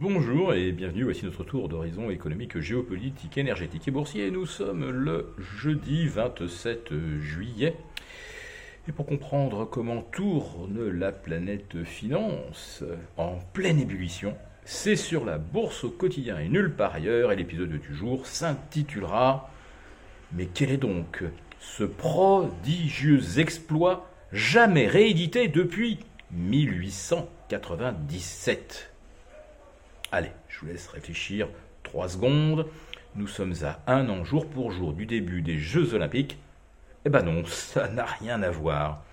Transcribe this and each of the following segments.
Bonjour et bienvenue, voici notre tour d'horizon économique, géopolitique, énergétique et boursier. Nous sommes le jeudi 27 juillet. Et pour comprendre comment tourne la planète finance en pleine ébullition, c'est sur la bourse au quotidien et nulle part ailleurs. Et l'épisode du jour s'intitulera Mais quel est donc ce prodigieux exploit jamais réédité depuis 1897 Allez, je vous laisse réfléchir trois secondes. Nous sommes à un an jour pour jour du début des Jeux Olympiques. Eh ben non, ça n'a rien à voir.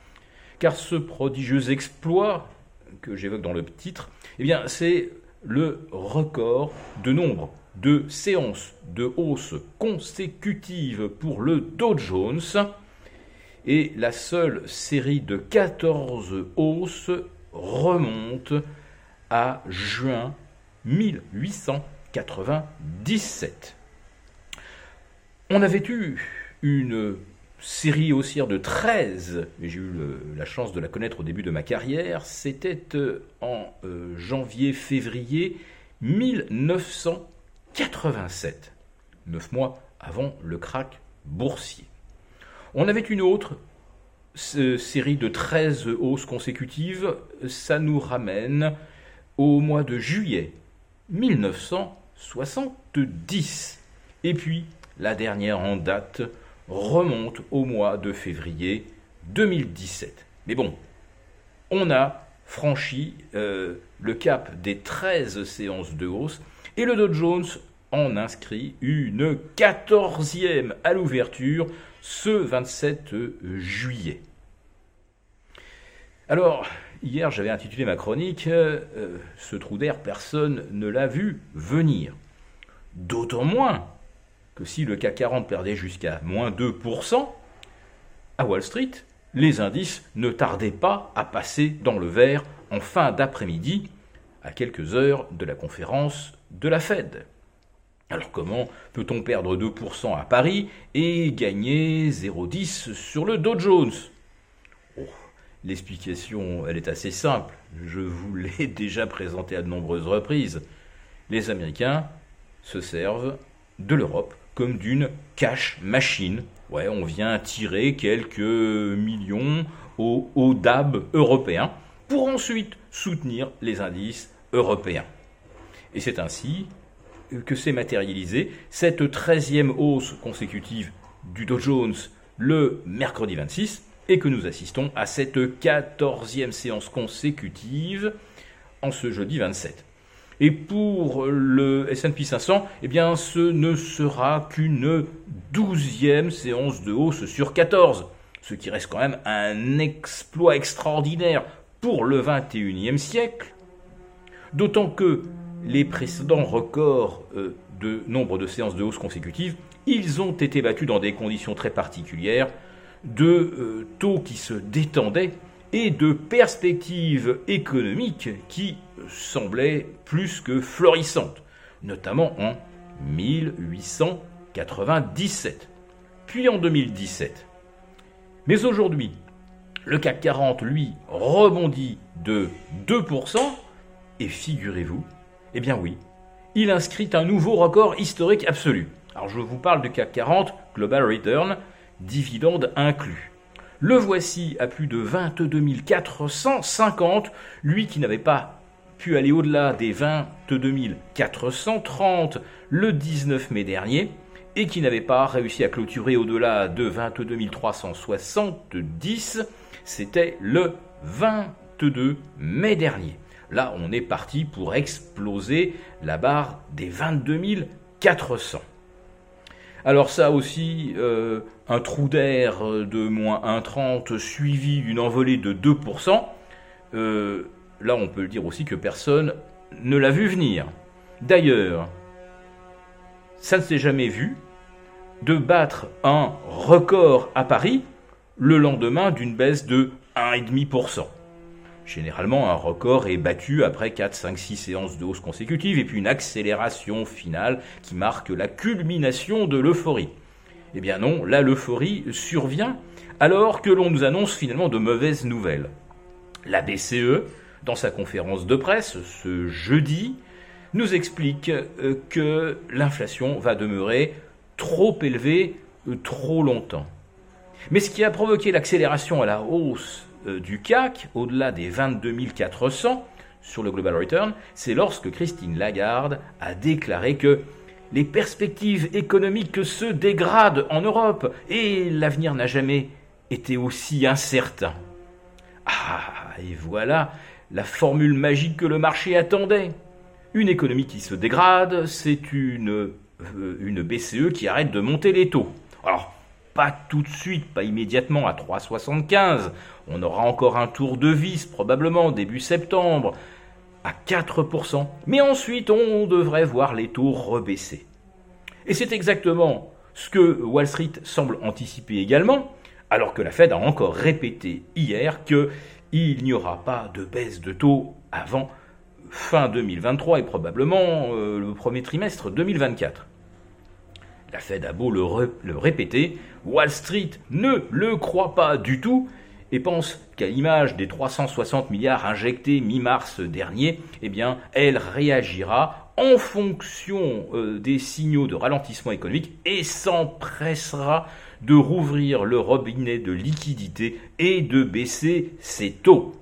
Car ce prodigieux exploit que j'évoque dans le titre, eh bien c'est le record de nombre de séances de hausse consécutives pour le Dow Jones. Et la seule série de 14 hausses remonte à juin 1897. On avait eu une série haussière de 13, et j'ai eu la chance de la connaître au début de ma carrière, c'était euh, en euh, janvier-février 1987, neuf mois avant le krach boursier. On avait une autre série de 13 hausses consécutives, ça nous ramène au mois de juillet 1970. Et puis, la dernière en date remonte au mois de février 2017. Mais bon, on a franchi euh, le cap des 13 séances de hausse et le Dow Jones en inscrit une quatorzième à l'ouverture ce 27 juillet. Alors, Hier, j'avais intitulé ma chronique euh, Ce trou d'air, personne ne l'a vu venir. D'autant moins que si le CAC 40 perdait jusqu'à moins 2%, à Wall Street, les indices ne tardaient pas à passer dans le vert en fin d'après-midi, à quelques heures de la conférence de la Fed. Alors comment peut-on perdre 2% à Paris et gagner 0,10 sur le Dow Jones? L'explication, elle est assez simple. Je vous l'ai déjà présentée à de nombreuses reprises. Les Américains se servent de l'Europe comme d'une cash machine. On vient tirer quelques millions au, DAB européen pour ensuite soutenir les indices européens. Et c'est ainsi que s'est matérialisée cette 13e hausse consécutive du Dow Jones le mercredi 26 et que nous assistons à cette quatorzième séance consécutive en ce jeudi 27. Et pour le S&P 500, eh bien, ce ne sera qu'une douzième séance de hausse sur 14, ce qui reste quand même un exploit extraordinaire pour le 21e siècle, d'autant que les précédents records euh, de nombre de séances de hausse consécutives, ils ont été battus dans des conditions très particulières, de euh, taux qui se détendaient et de perspectives économiques qui semblaient plus que florissantes, notamment en 1897, puis en 2017. Mais aujourd'hui, le CAC 40, lui, rebondit de 2%, et figurez-vous, eh bien oui, il inscrit un nouveau record historique absolu. Alors je vous parle du CAC 40 Global Return, dividendes inclus. Le voici à plus de 22 450, lui qui n'avait pas pu aller au-delà des 22 430 le 19 mai dernier et qui n'avait pas réussi à clôturer au-delà de 22 370, c'était le 22 mai dernier. Là, on est parti pour exploser la barre des 22 400. Alors ça aussi, euh, un trou d'air de moins 1,30 suivi d'une envolée de 2%, euh, là on peut le dire aussi que personne ne l'a vu venir. D'ailleurs, ça ne s'est jamais vu de battre un record à Paris le lendemain d'une baisse de 1,5%. Généralement, un record est battu après 4, 5, 6 séances de hausse consécutives et puis une accélération finale qui marque la culmination de l'euphorie. Eh bien non, là l'euphorie survient alors que l'on nous annonce finalement de mauvaises nouvelles. La BCE, dans sa conférence de presse ce jeudi, nous explique euh, que l'inflation va demeurer trop élevée euh, trop longtemps. Mais ce qui a provoqué l'accélération à la hausse du CAC, au-delà des 22 400 sur le Global Return, c'est lorsque Christine Lagarde a déclaré que les perspectives économiques se dégradent en Europe et l'avenir n'a jamais été aussi incertain. Ah, et voilà la formule magique que le marché attendait. Une économie qui se dégrade, c'est une, euh, une BCE qui arrête de monter les taux. Alors, pas tout de suite, pas immédiatement à 3,75. On aura encore un tour de vis probablement début septembre à 4%. Mais ensuite, on devrait voir les taux rebaisser. Et c'est exactement ce que Wall Street semble anticiper également, alors que la Fed a encore répété hier qu'il n'y aura pas de baisse de taux avant fin 2023 et probablement euh, le premier trimestre 2024. La Fed a beau le, répéter, Wall Street ne le croit pas du tout et pense qu'à l'image des 360 milliards injectés mi-mars dernier, eh bien, elle réagira en fonction euh, des signaux de ralentissement économique et s'empressera de rouvrir le robinet de liquidité et de baisser ses taux.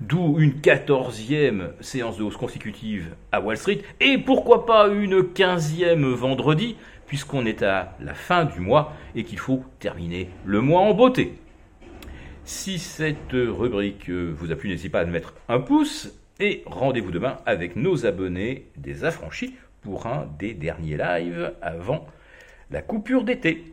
D'où une quatorzième séance de hausse consécutive à Wall Street et pourquoi pas une quinzième vendredi puisqu'on est à la fin du mois et qu'il faut terminer le mois en beauté. Si cette rubrique vous a plu, n'hésitez pas à mettre un pouce et rendez-vous demain avec nos abonnés des affranchis pour un des derniers lives avant la coupure d'été.